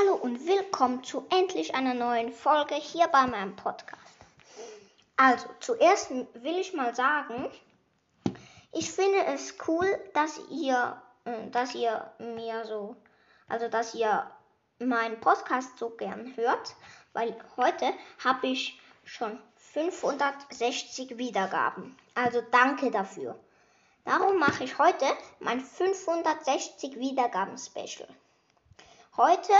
Hallo und willkommen zu endlich einer neuen Folge hier bei meinem Podcast. Also, zuerst will ich mal sagen, ich finde es cool, dass ihr, äh, dass ihr mir so, also dass ihr meinen Podcast so gern hört, weil heute habe ich schon 560 Wiedergaben. Also danke dafür. Darum mache ich heute mein 560 Wiedergaben Special. Heute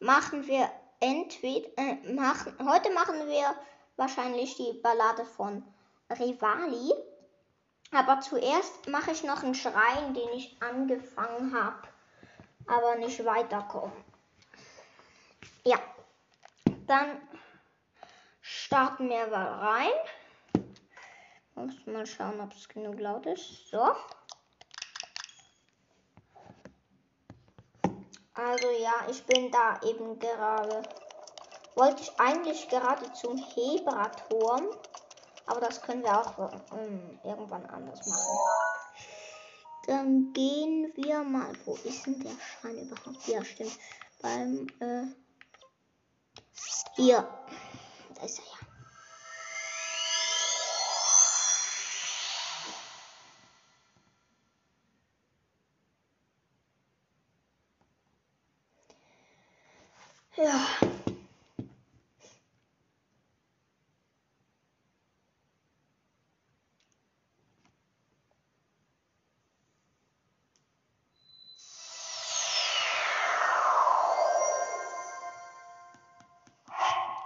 machen wir entweder äh, machen heute machen wir wahrscheinlich die Ballade von Rivali. Aber zuerst mache ich noch einen Schrein, den ich angefangen habe, aber nicht weiterkomme. Ja, dann starten wir mal rein. Muss mal schauen, ob es genug laut ist. So. Also ja, ich bin da eben gerade. Wollte ich eigentlich gerade zum Hebraturm. Aber das können wir auch ähm, irgendwann anders machen. Dann gehen wir mal. Wo ist denn der Schein überhaupt? Ja, stimmt. Beim, äh, hier. Da ist er. Ja.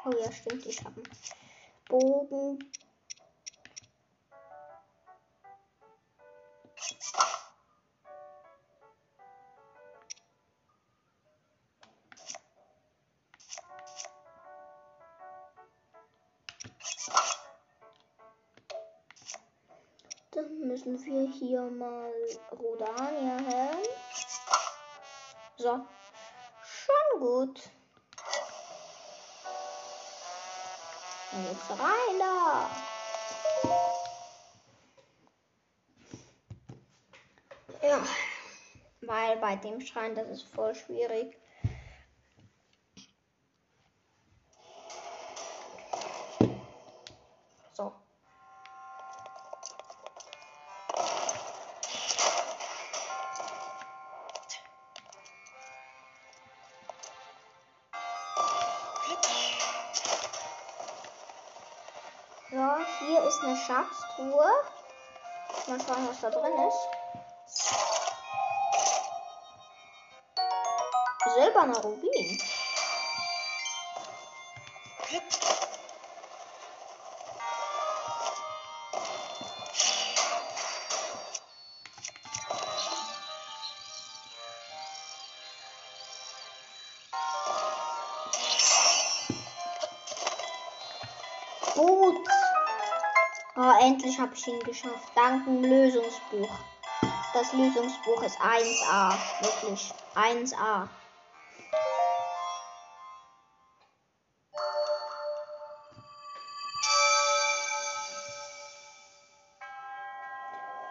Oh ja, stimmt, ich habe einen Bogen. Dann müssen wir hier mal Rodania helfen. So. Schon gut. Rein da. Ja, weil bei dem Schrein, das ist voll schwierig. Schatztruhe. Mal schauen, was da drin ist. Silberner Rubin. Gut. Oh, endlich habe ich ihn geschafft. Dank dem Lösungsbuch. Das Lösungsbuch ist 1A. Wirklich. 1A.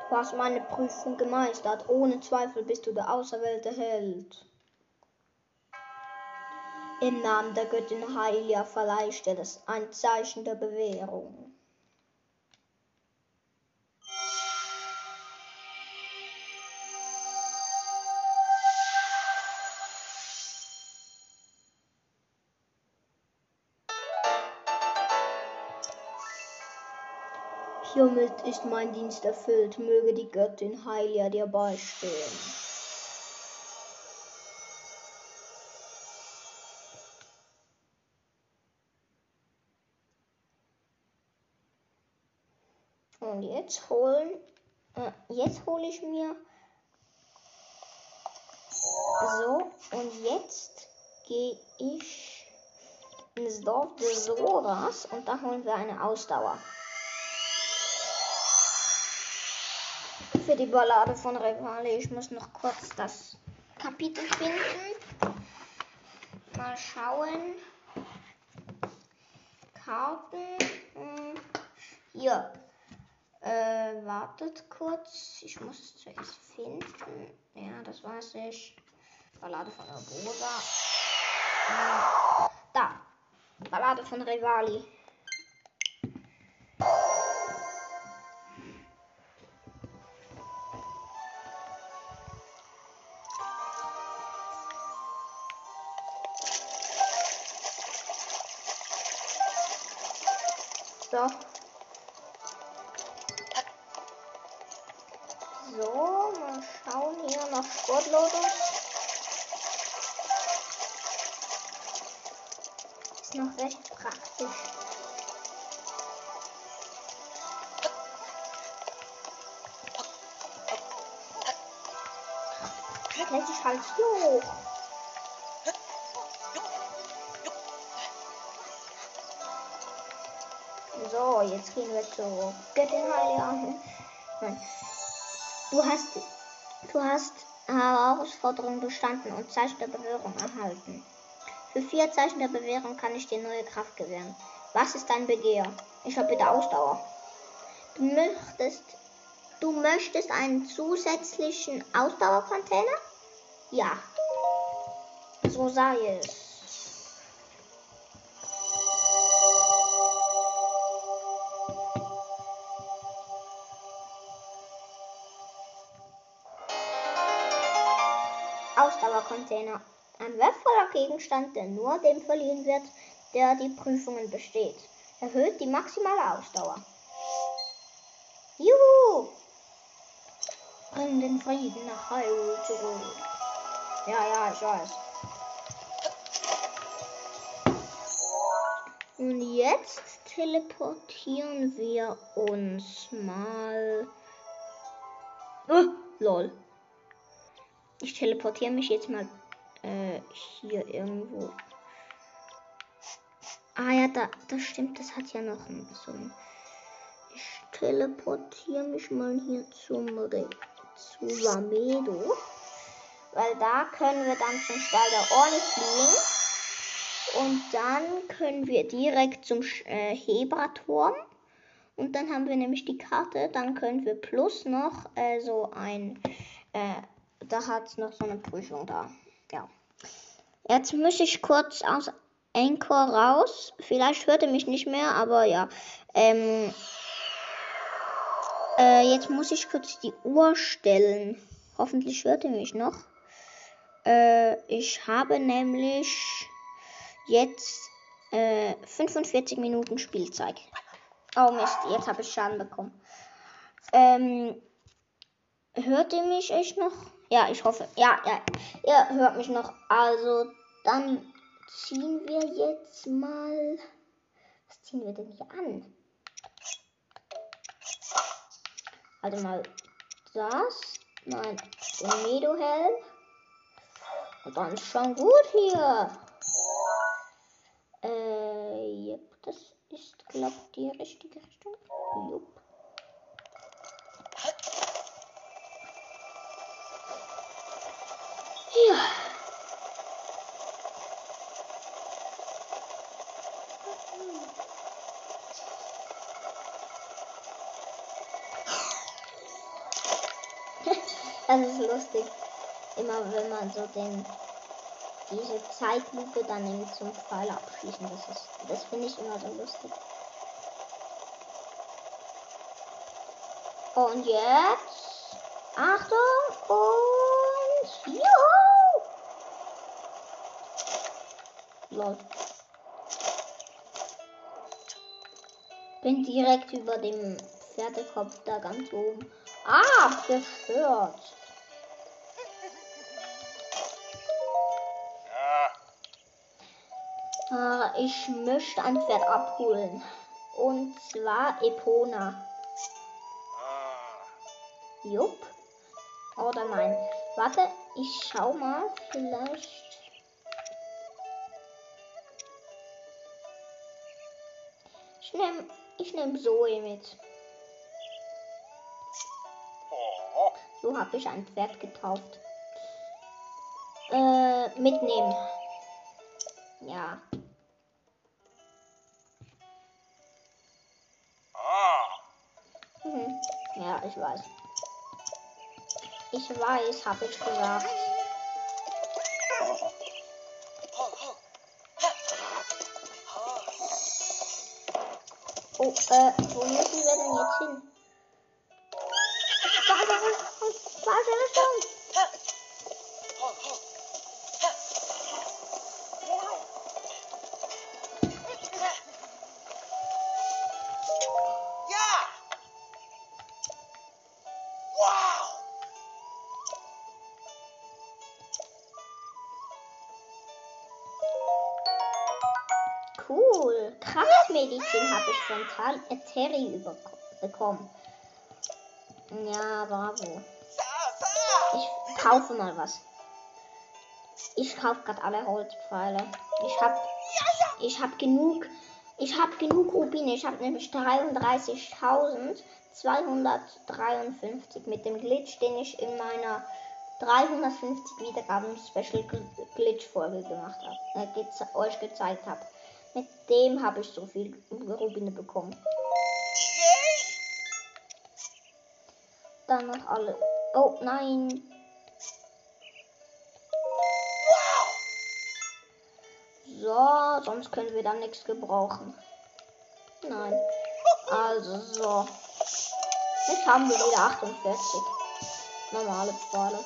Du hast meine Prüfung gemeistert. Ohne Zweifel bist du der auserwählte Held. Im Namen der Göttin Heilia ich dir das ein Zeichen der Bewährung. Ist mein Dienst erfüllt. Möge die Göttin Heilia dir beistehen. Und jetzt holen, äh, jetzt hole ich mir so und jetzt gehe ich ins Dorf des Soras und da holen wir eine Ausdauer. Für die Ballade von Revali. Ich muss noch kurz das Kapitel finden. Mal schauen. Karten. Hm. Hier. Äh, wartet kurz. Ich muss es zuerst finden. Ja, das weiß ich. Ballade von Urbosa. Schade von Rivali. Zu Göttin Heilige. Nein. Du hast, du hast Herausforderung bestanden und Zeichen der Bewährung erhalten. Für vier Zeichen der Bewährung kann ich dir neue Kraft gewähren. Was ist dein Begehr? Ich habe bitte Ausdauer. Du möchtest, du möchtest einen zusätzlichen Ausdauercontainer? Ja. So sei es. Ausdauercontainer. Ein wertvoller Gegenstand, der nur dem verliehen wird, der die Prüfungen besteht. Erhöht die maximale Ausdauer. Juhu! Bring den Frieden nach Hyrule zurück. Ja, ja, ich weiß. Und jetzt teleportieren wir uns mal. Oh, lol. Ich teleportiere mich jetzt mal äh, hier irgendwo. Ah ja, da, das stimmt, das hat ja noch ein, so ein. Ich teleportiere mich mal hier zum Re zu Ramedo. Weil da können wir dann zum Stall der Orne fliegen. Und dann können wir direkt zum äh, Hebraturm. Und dann haben wir nämlich die Karte. Dann können wir plus noch äh, so ein äh, da hat es noch so eine Prüfung da. Ja. Jetzt muss ich kurz aus Anchor raus. Vielleicht hört er mich nicht mehr, aber ja. Ähm, äh, jetzt muss ich kurz die Uhr stellen. Hoffentlich hört er mich noch. Äh, ich habe nämlich jetzt äh, 45 Minuten Spielzeit. Oh Mist, jetzt habe ich Schaden bekommen. Ähm, hört ihr mich echt noch? Ja, ich hoffe. Ja, ja. Ihr hört mich noch. Also, dann ziehen wir jetzt mal. Was ziehen wir denn hier an? Also mal das. Mein Medo-Helm. Und dann ist schon gut hier. Äh, yep, das ist, glaube ich, die richtige Richtung. Jupp. Ja. Das ist lustig. Immer wenn man so den diese Zeitlupe dann nimmt zum Pfeil abschließen. Das ist das finde ich immer so lustig. Und jetzt Achtung und Juhu! Lol. Bin direkt über dem Pferdekopf da ganz oben. Ah, gestört. Ah, ich möchte ein Pferd abholen. Und zwar Epona. Jupp. Oder nein. Warte, ich schau mal. Vielleicht. Ich nehme ich nehm Zoe mit. So habe ich ein Pferd getauft. Äh, mitnehmen. Ja. Mhm. Ja, ich weiß. Ich weiß, habe ich gesagt. Oh, äh, wo müssen wir denn jetzt hin? Warte, warte, warte. Yeah! Terry überko- bekommen. Ja, bravo. Ich kaufe mal was. Ich kaufe gerade alle Holzpfeile. Ich habe ich habe genug ich habe genug Rubine. Ich habe nämlich 33.253 mit dem Glitch, den ich in meiner 350 Wiedergaben Special Gl- Glitch Folge gemacht habe, äh, geze euch gezeigt habe. Mit dem habe ich so viel Rubine bekommen. Dann noch alle. Oh nein! So, sonst können wir dann nichts gebrauchen. Nein. Also so. Jetzt haben wir wieder 48. Normale Pfeile.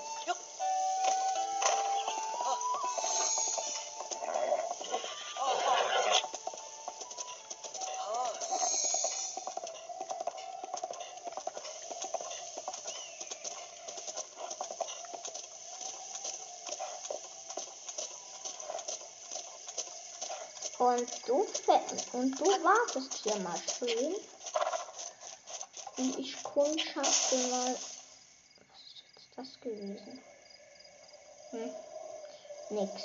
Fe- und du wartest hier mal schön. Und ich kundschafte mal. Was ist jetzt das gewesen? Hm. Nix.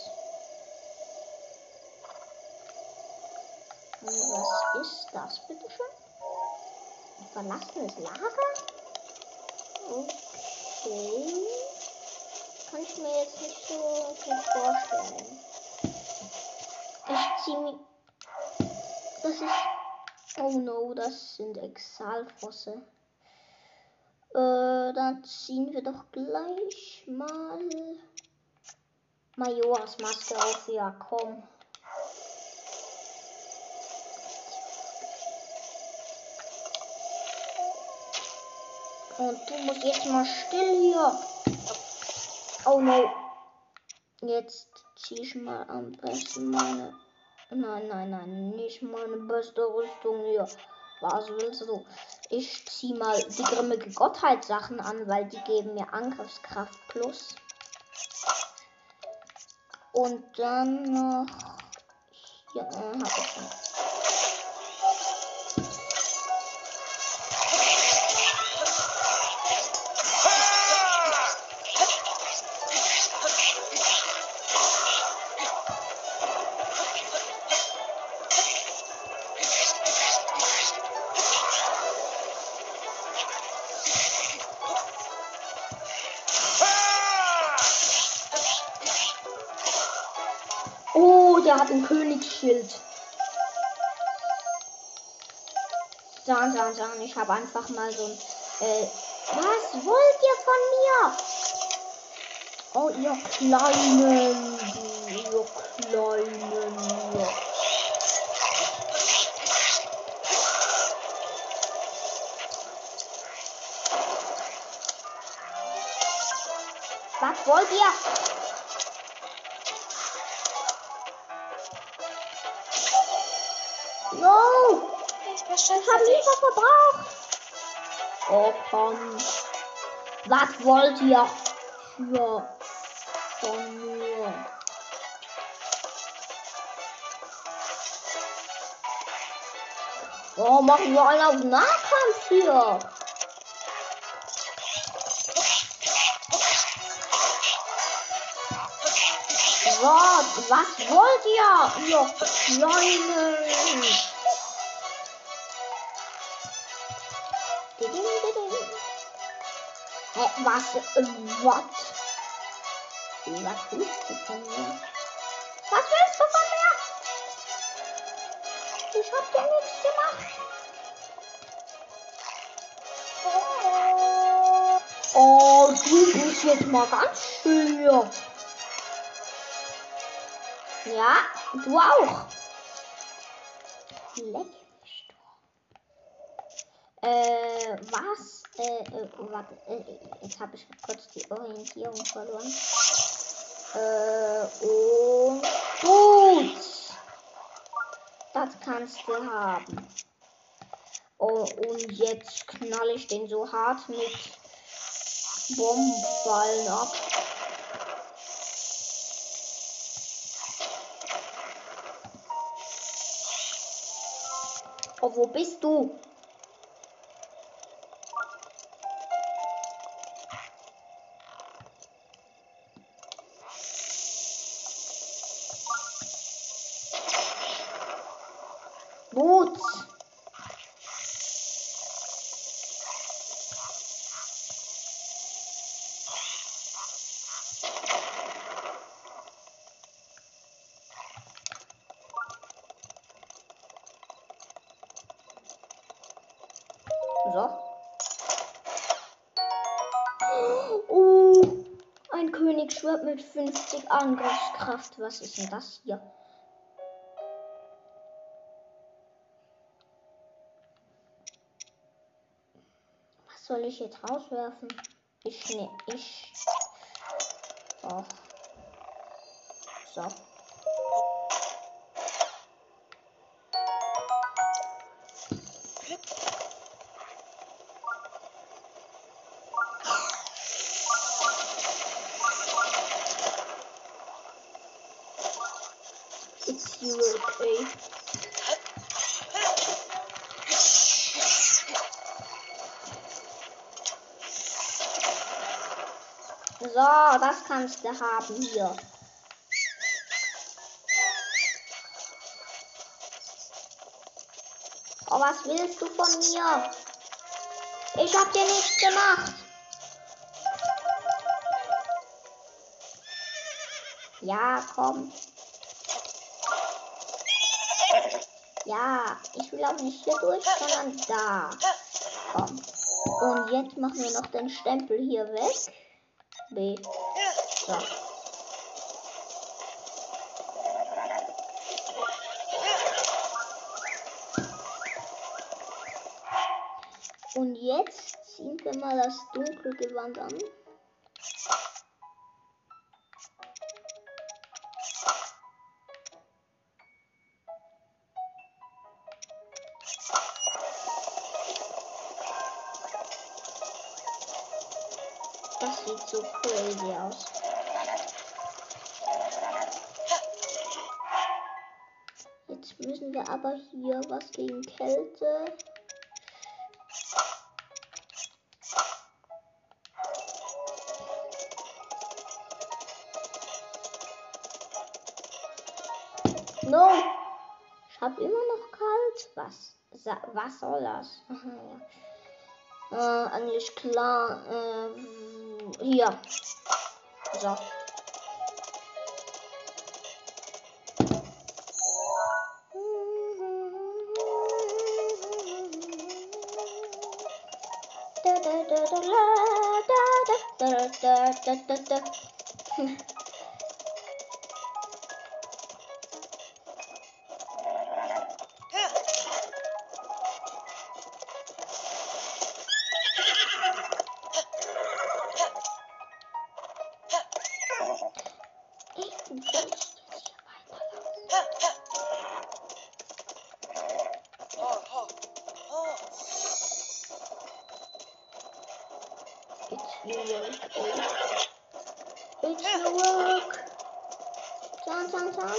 Und was ist das, bitteschön? Ein verlassenes Lager? Okay. Kann ich mir jetzt nicht so gut vorstellen. Ich zieh ist. Oh no, das sind Exalfosse. Äh, dann ziehen wir doch gleich mal Majors Maske auf. Ja, komm. Und du musst jetzt mal still hier. Oh no. Jetzt ziehe ich mal am besten meine. Nein, nein, nein, nicht meine beste Rüstung hier. Was willst du? Ich zieh mal die grimmige Gottheit Sachen an, weil die geben mir Angriffskraft plus. Und dann noch. Hier, äh, hab ich schon. Königsschild. Dann, dann, dann. Ich habe einfach mal so ein. Äh, was wollt ihr von mir? Oh, ihr Kleinen. Ihr Kleinen. Ja. Was wollt ihr? Ich Ich beschütze habe dich. lieber verbraucht. Oh komm. Was wollt ihr? Ja. Von mir. Oh, machen wir einen auf Nahkampf hier. So, was wollt ihr, ihr Kleinen? Hä, was? Äh, was? Was willst du von mir? Was willst du von mir? Ich hab dir nichts gemacht. Oh, du bist jetzt mal ganz schön hier. Ja, du auch. Äh, was? Äh, äh warte, äh, jetzt habe ich kurz die Orientierung verloren. Äh, und gut. Das kannst du haben. Oh, und jetzt knall ich den so hart mit Bombenfallen ab. Oh, wo bist du? So. Oh, ein Königsschwert mit 50 Angriffskraft. Was ist denn das hier? Was soll ich jetzt rauswerfen? Ich ne, ich. Oh. So. Du haben hier. Oh, was willst du von mir? Ich hab dir nichts gemacht. Ja, komm. Ja, ich will auch nicht hier durch, sondern da. Komm. Und jetzt machen wir noch den Stempel hier weg. B. So. Und jetzt ziehen wir mal das dunkle Gewand an. Aber hier was gegen Kälte. No! Ich hab immer noch kalt. Was? Was soll das? Aha. Äh, eigentlich klar. Äh, hier. So. Da, da, da, da, It's your work. It's your work. Sound, sound, sound.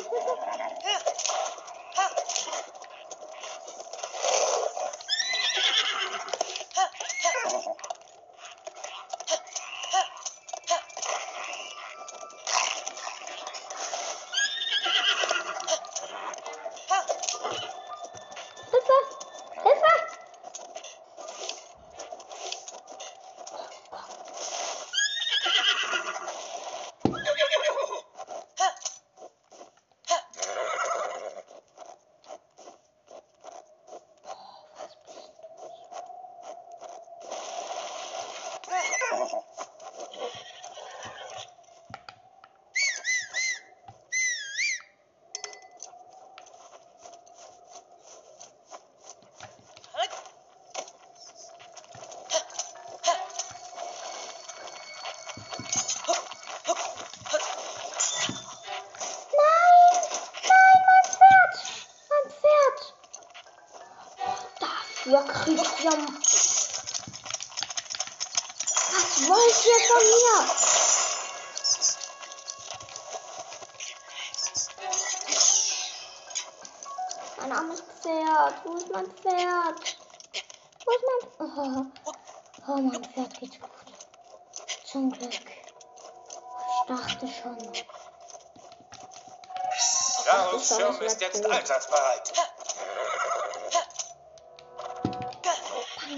Charles Schirm ist jetzt einsatzbereit.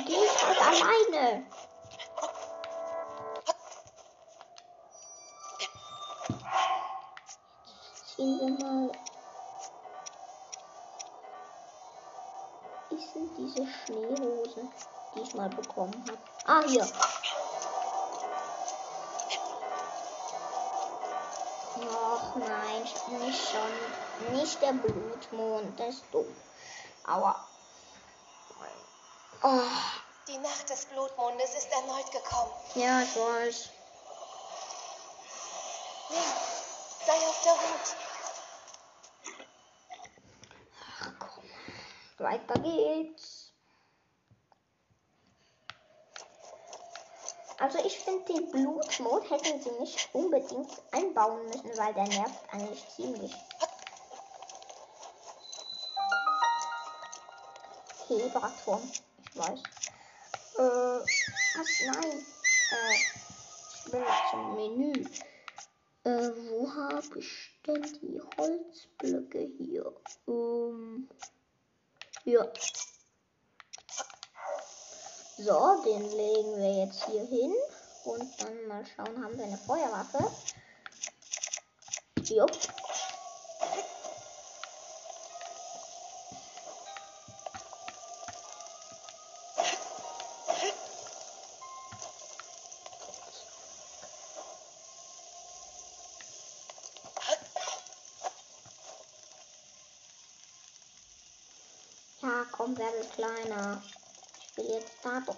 Geh ich halt alleine. Ziehen wir mal. Ist denn diese Schneehose, die ich mal bekommen habe? Ah, hier. Nein, nicht schon. Nicht der Blutmond, das ist dumm. Aua. Oh, Die Nacht des Blutmondes ist erneut gekommen. ja, ich weiß. Link, sei auf der Hut. Ach komm. Weiter geht's. Also ich finde, den Blutmod hätten sie nicht unbedingt einbauen müssen, weil der nervt eigentlich ziemlich. Hebraturm, ich weiß. Äh, was? Nein. Äh, ich will zum Menü. Äh, wo habe ich denn die Holzblöcke hier? Ähm, ja. So, den legen wir jetzt hier hin. Und dann mal schauen, haben wir eine Feuerwaffe. Jupp. Ja, komm, werde kleiner. Ich will jetzt da doch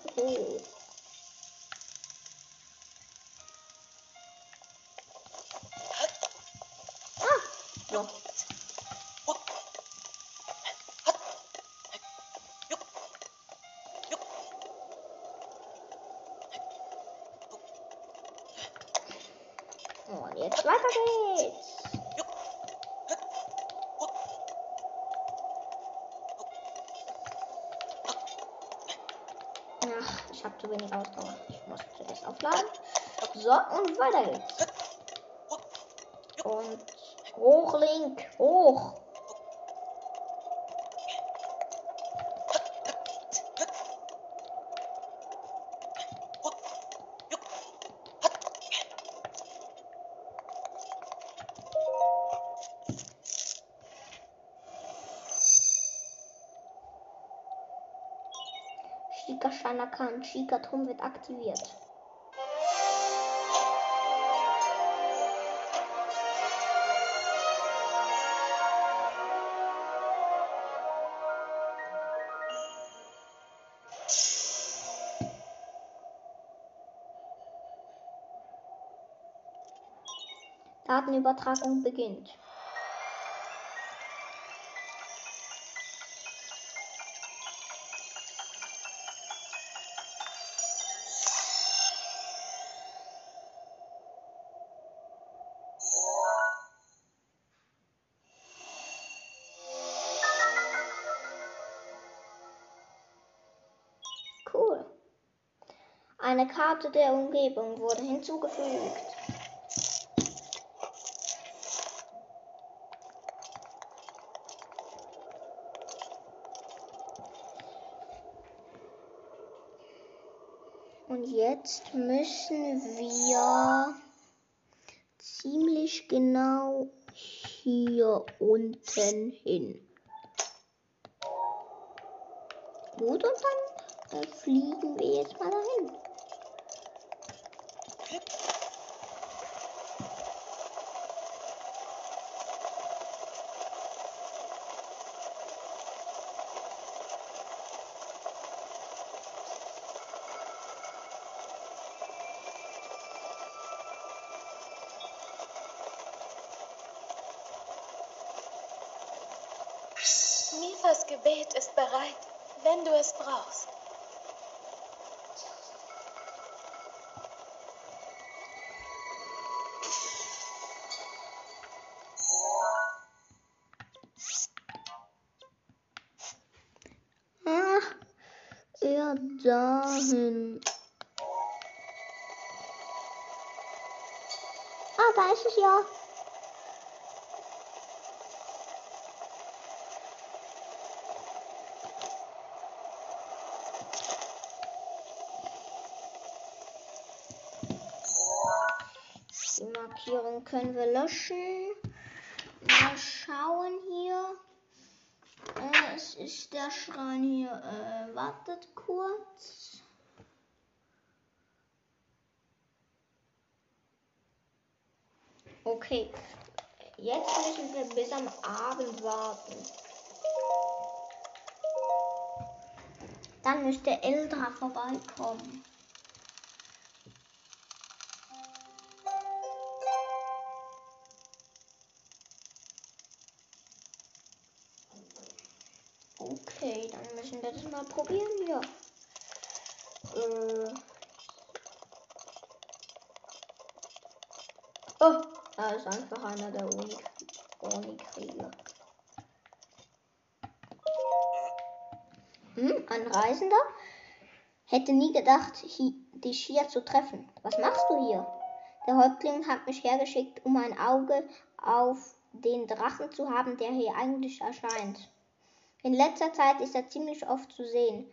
So, und weiter geht's. Und hoch, Link, hoch. Chica Shanakan, Chica Turm wird aktiviert. Datenübertragung beginnt. Cool. Eine Karte der Umgebung wurde hinzugefügt. Und jetzt müssen wir ziemlich genau hier unten hin. Gut, und dann äh, fliegen wir jetzt mal dahin. Bereit. wenn du es brauchst. Eher dahin. Ah, da ist es ja. Die Markierung können wir löschen. Mal schauen hier. Äh, es ist der Schrein hier. Äh, wartet kurz. Okay. Jetzt müssen wir bis am Abend warten. Dann müsste Eldra vorbeikommen. Probieren hier. Äh. Oh, da ist einfach einer der Uni- Uni-Krieger. Hm, ein Reisender? Hätte nie gedacht, dich hier zu treffen. Was machst du hier? Der Häuptling hat mich hergeschickt, um ein Auge auf den Drachen zu haben, der hier eigentlich erscheint. In letzter Zeit ist er ziemlich oft zu sehen.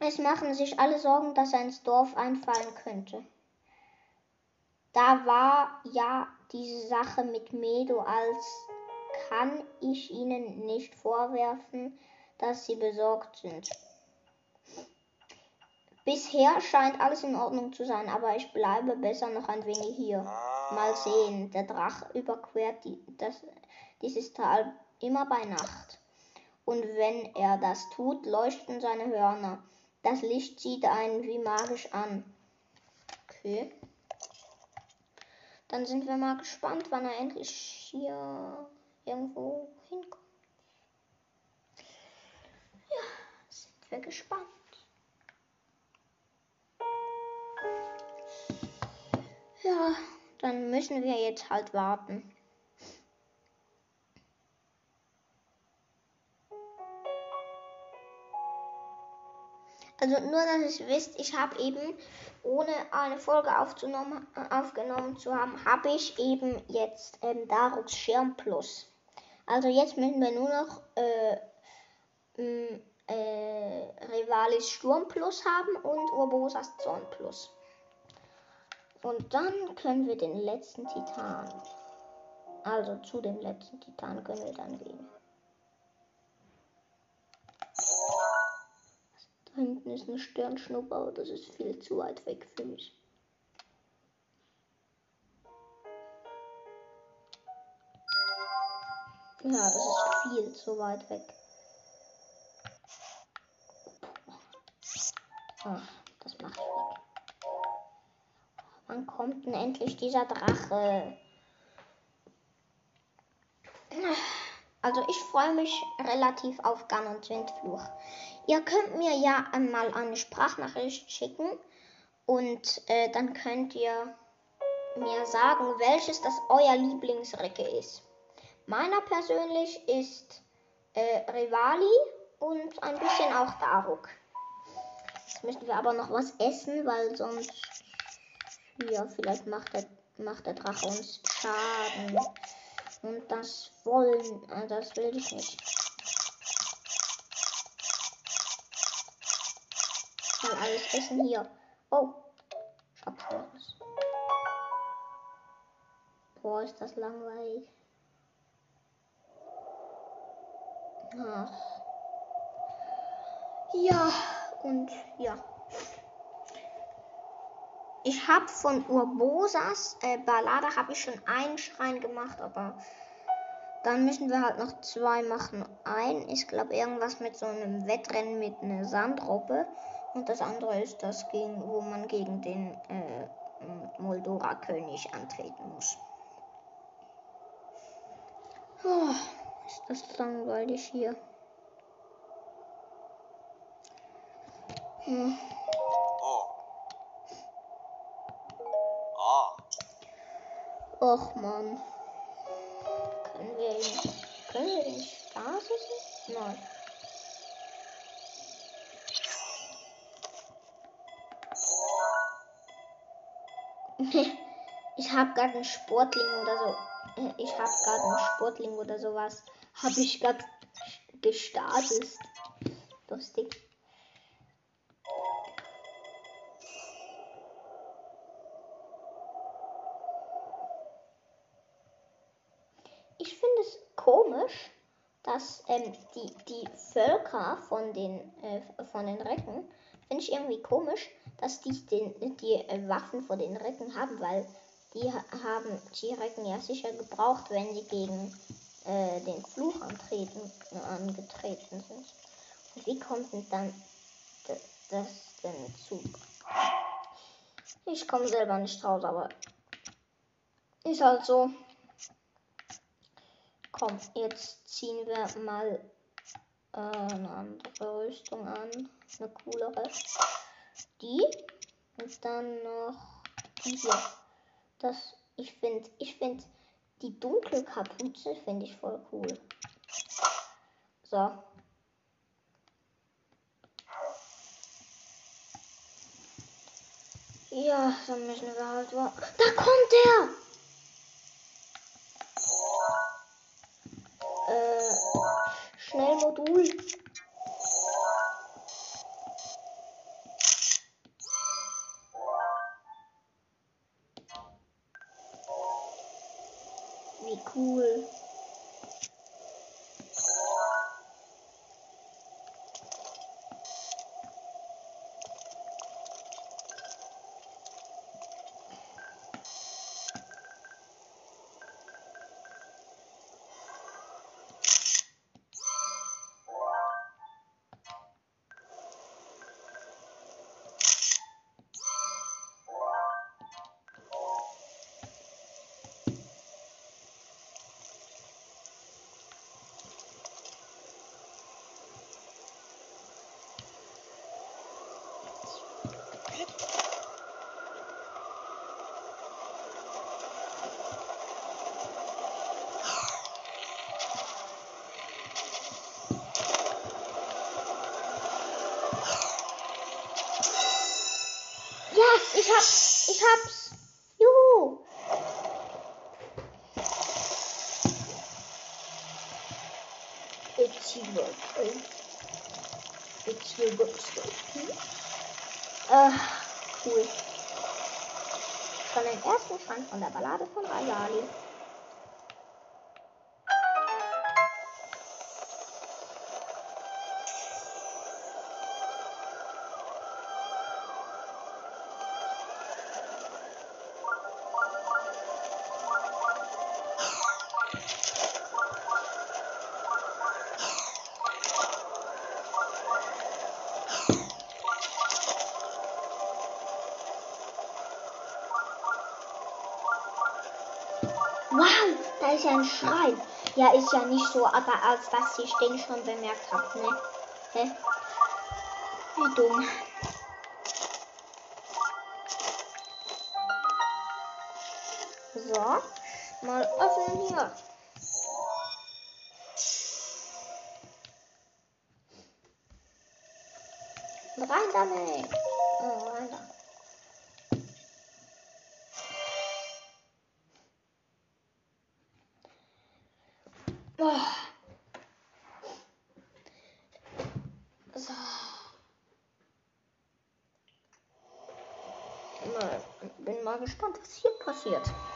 Es machen sich alle Sorgen, dass er ins Dorf einfallen könnte. Da war ja diese Sache mit Medo, als kann ich ihnen nicht vorwerfen, dass sie besorgt sind. Bisher scheint alles in Ordnung zu sein, aber ich bleibe besser noch ein wenig hier. Mal sehen, der Drache überquert die, das, dieses Tal immer bei Nacht. Und wenn er das tut, leuchten seine Hörner. Das Licht zieht einen wie magisch an. Okay. Dann sind wir mal gespannt, wann er endlich hier irgendwo hinkommt. Ja, sind wir gespannt. Ja, dann müssen wir jetzt halt warten. Also nur, dass ihr wisst, ich habe eben, ohne eine Folge aufzunommen, aufgenommen zu haben, habe ich eben jetzt ähm, Darux Schirm Plus. Also jetzt müssen wir nur noch äh, äh, Rivalis Sturm Plus haben und Urbosas Zorn Plus. Und dann können wir den letzten Titan, also zu dem letzten Titan können wir dann gehen. Hinten ist eine Sternschnuppe, aber das ist viel zu weit weg für mich. Ja, das ist viel zu weit weg. Ach, das mache ich weg. Wann kommt denn endlich dieser Drache? Also ich freue mich relativ auf Gun und Windfluch. Ihr könnt mir ja einmal eine Sprachnachricht schicken und äh, dann könnt ihr mir sagen, welches das euer Lieblingsrecke ist. Meiner persönlich ist äh, Rivali und ein bisschen auch Daruk. Jetzt müssen wir aber noch was essen, weil sonst ja, vielleicht macht der, macht der Drache uns Schaden. Und das wollen, äh, das will ich nicht. Mal alles essen hier. Oh, ich hab's alles. Boah, ist das langweilig. Ach. Ja, und ja. Ich habe von Urbosas äh, Ballade habe ich schon einen Schrein gemacht, aber dann müssen wir halt noch zwei machen. Ein ist glaube irgendwas mit so einem Wettrennen mit einer Sandroppe und das andere ist das gegen, wo man gegen den äh, Moldora König antreten muss. Oh, ist das langweilig hier. Hm. Och man. Können wir. Können wir den Stasis? Nein. Ich habe gerade einen Sportling oder so. Ich habe gerade einen Sportling oder sowas. Habe ich gerade gestartet. Lustig. Ähm, die, die Völker von den, äh, von den Recken, finde ich irgendwie komisch, dass die den, die äh, Waffen vor den Recken haben, weil die ha- haben die Recken ja sicher gebraucht, wenn sie gegen äh, den Fluch antreten, angetreten sind. Und wie kommt denn dann das denn zu? Ich komme selber nicht raus, aber ist halt so. Komm, jetzt ziehen wir mal äh, eine andere Rüstung an. Eine coolere. Die. Und dann noch die hier. Das, ich finde, ich finde, die dunkle Kapuze finde ich voll cool. So. Ja, dann müssen wir halt. Da kommt er! Modul ich hab, ich hab's. Juhu. It's your birthday. It's your birthday. Hm? Äh, cool. Von den ersten Stand von der Ballade von Rayali. Ist ja ein Schrein. Ja, ist ja nicht so, aber als dass ich den schon bemerkt habe, ne? Hä? Wie dumm. So, mal öffnen hier. Rein damit. Passiert.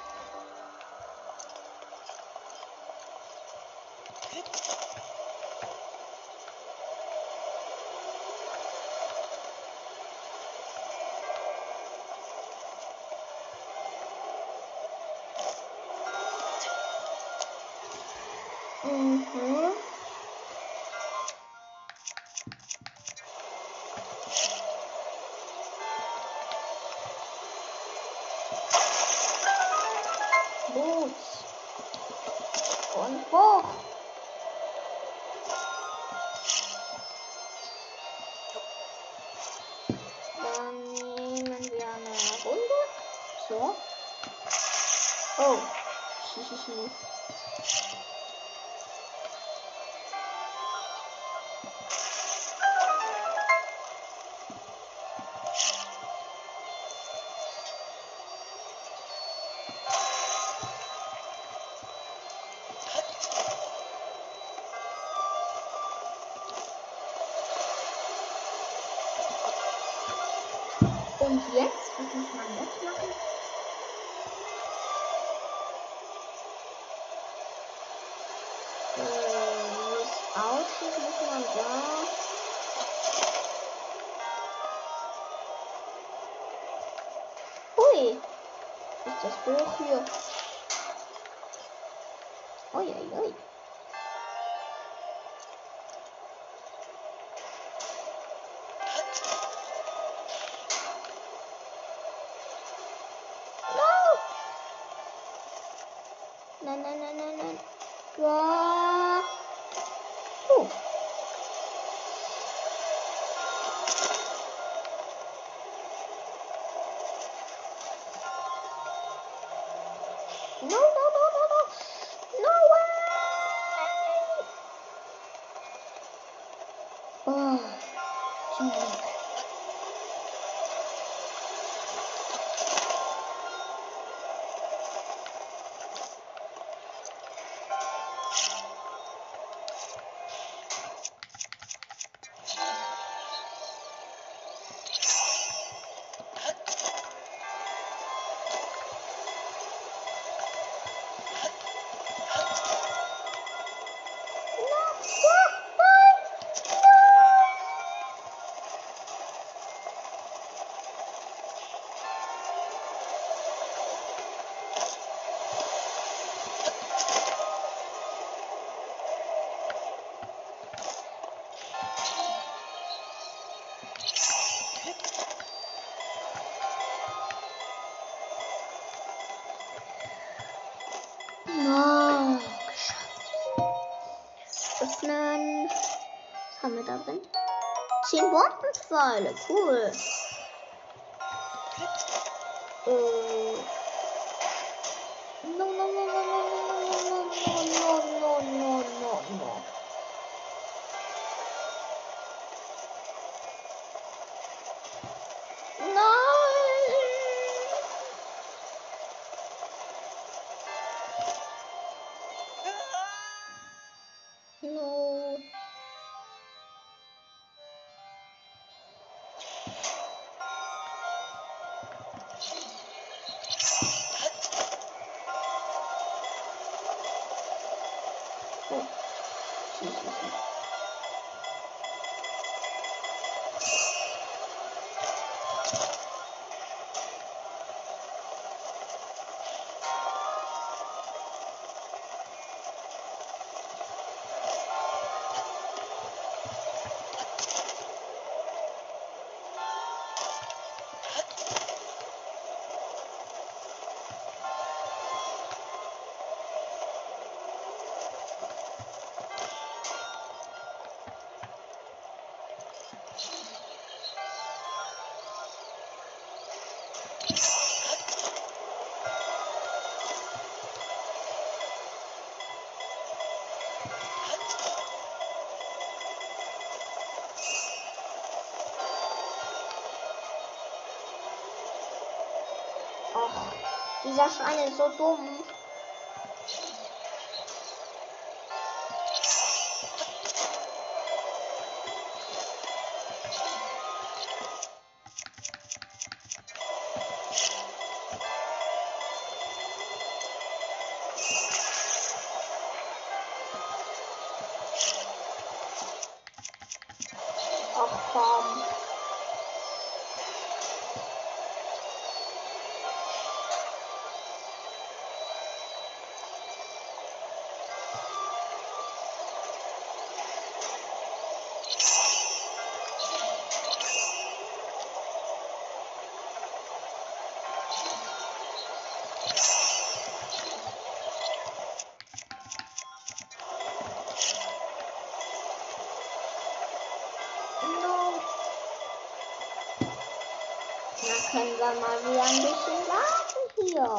you. weiter. Ui. Ist das Buch hier? Não não. Seile. Cool. Und Dieser Schwein ist so dumm. Ama bir yandakiler gidiyor.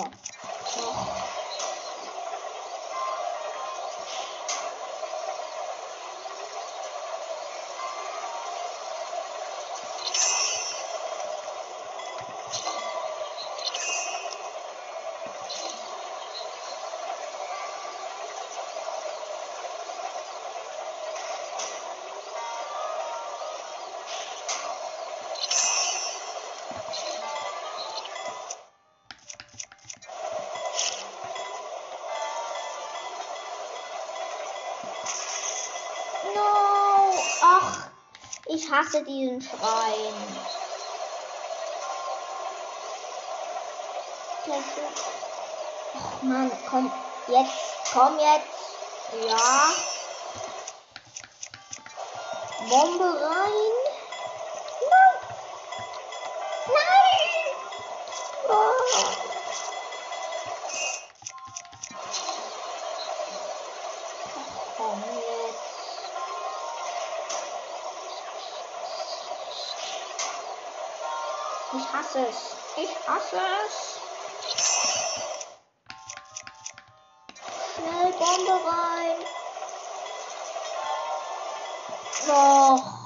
Hasse diesen Schrein. Ach Mann, komm, jetzt, komm jetzt. Ja. Bombe rein. Ich hasse es. Ich hasse es. Schnell Bombe rein. Noch.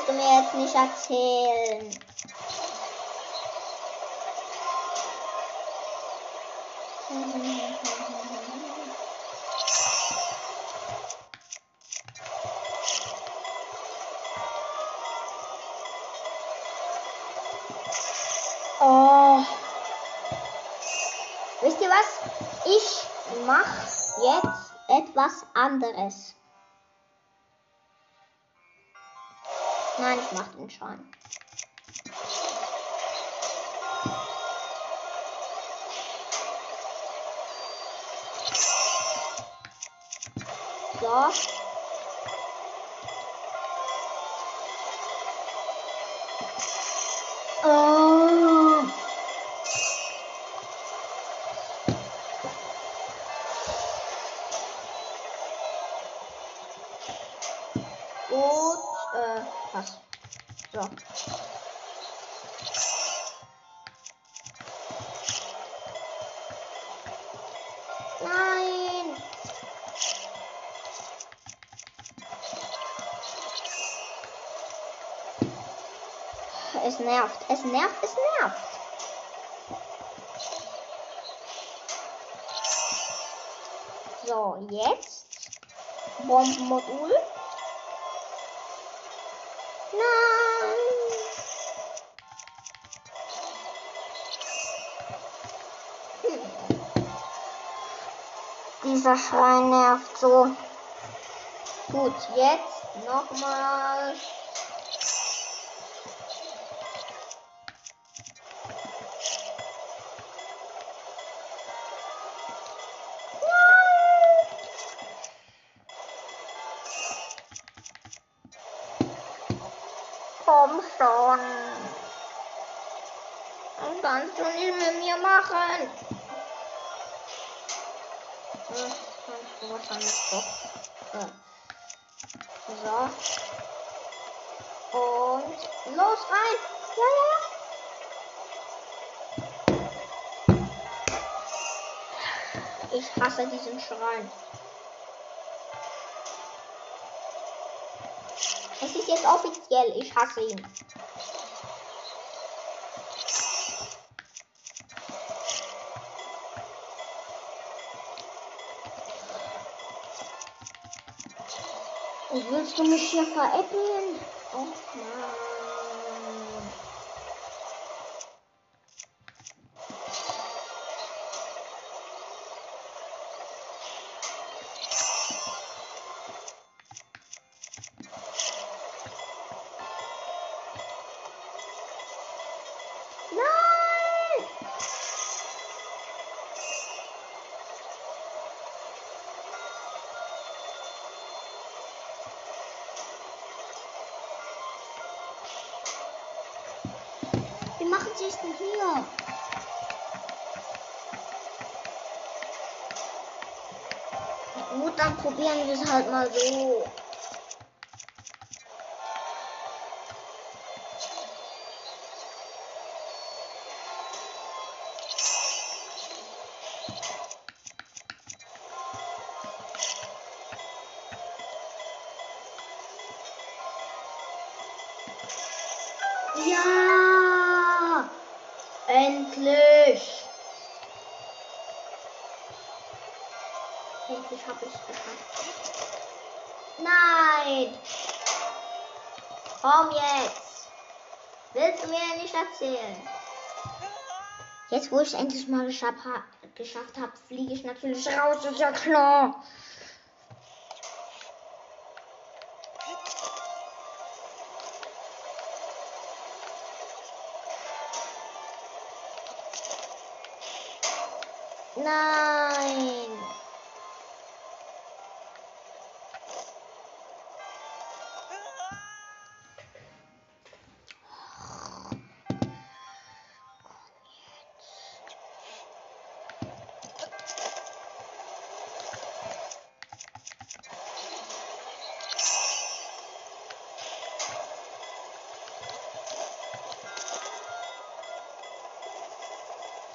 Willst du mir jetzt nicht erzählen. Oh. Wisst ihr was? Ich mach jetzt etwas anderes. Nein, ich mach den Schein. So. Nervt, es nervt, es nervt. So, jetzt Bombenmodul. Nein! Dieser Schrein nervt so. Gut, jetzt nochmal. doch nicht mit mir machen. So. Und los rein. Ja, ja. Ich hasse diesen Schrein. Es ist jetzt offiziell, ich hasse ihn. Willst du mich hier veräppeln? Oh nein. Denn hier? Gut, dann probieren wir es halt mal so. Erzählen? Jetzt, wo ich es endlich mal geschafft, ha geschafft habe, fliege ich natürlich raus, ist ja klar.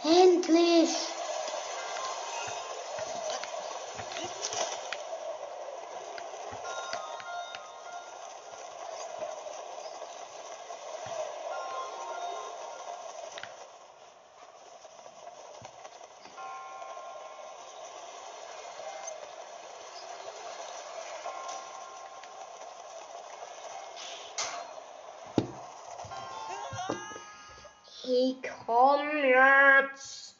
Endlich! Hey, komm jetzt!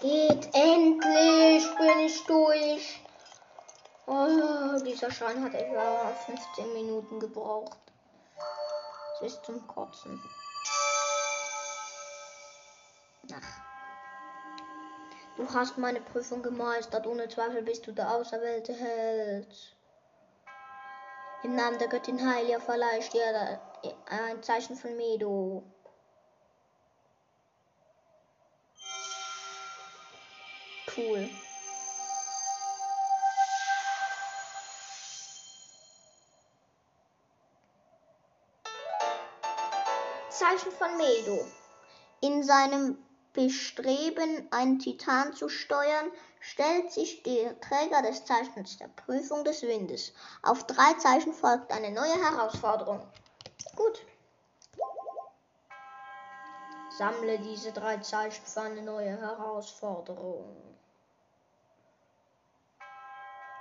Geht endlich, bin ich durch. Dieser Schein hat etwa 15 Minuten gebraucht. Es ist zum Kotzen. Ach. Du hast meine Prüfung gemeistert. Ohne Zweifel bist du der auserwählte Held. Im Namen der Göttin Heilia ich dir ein Zeichen von Medo. Zeichen von Medo. In seinem Bestreben, einen Titan zu steuern, stellt sich der Träger des Zeichens der Prüfung des Windes. Auf drei Zeichen folgt eine neue Herausforderung. Gut. Sammle diese drei Zeichen für eine neue Herausforderung.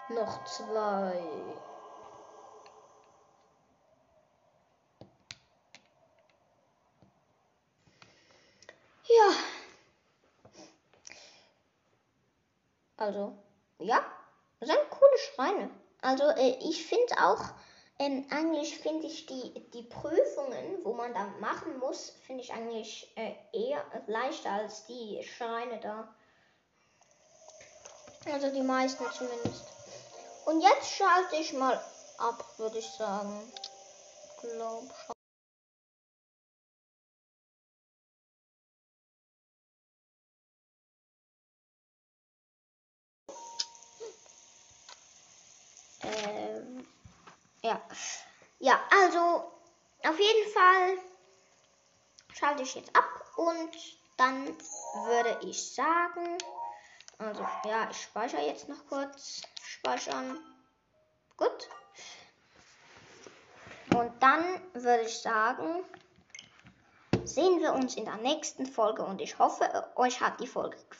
Noch zwei. Ja. Also, ja, sind coole Schreine. Also, äh, ich finde auch, ähm, eigentlich finde ich die, die Prüfungen, wo man da machen muss, finde ich eigentlich äh, eher leichter als die Schreine da. Also die meisten zumindest. Und jetzt schalte ich mal ab, würde ich sagen. Glaub, Ähm, ja. Also auf jeden Fall schalte ich jetzt ab und dann würde ich sagen, also ja, ich speichere jetzt noch kurz. Speichern. Gut. Und dann würde ich sagen, sehen wir uns in der nächsten Folge und ich hoffe, euch hat die Folge gefallen.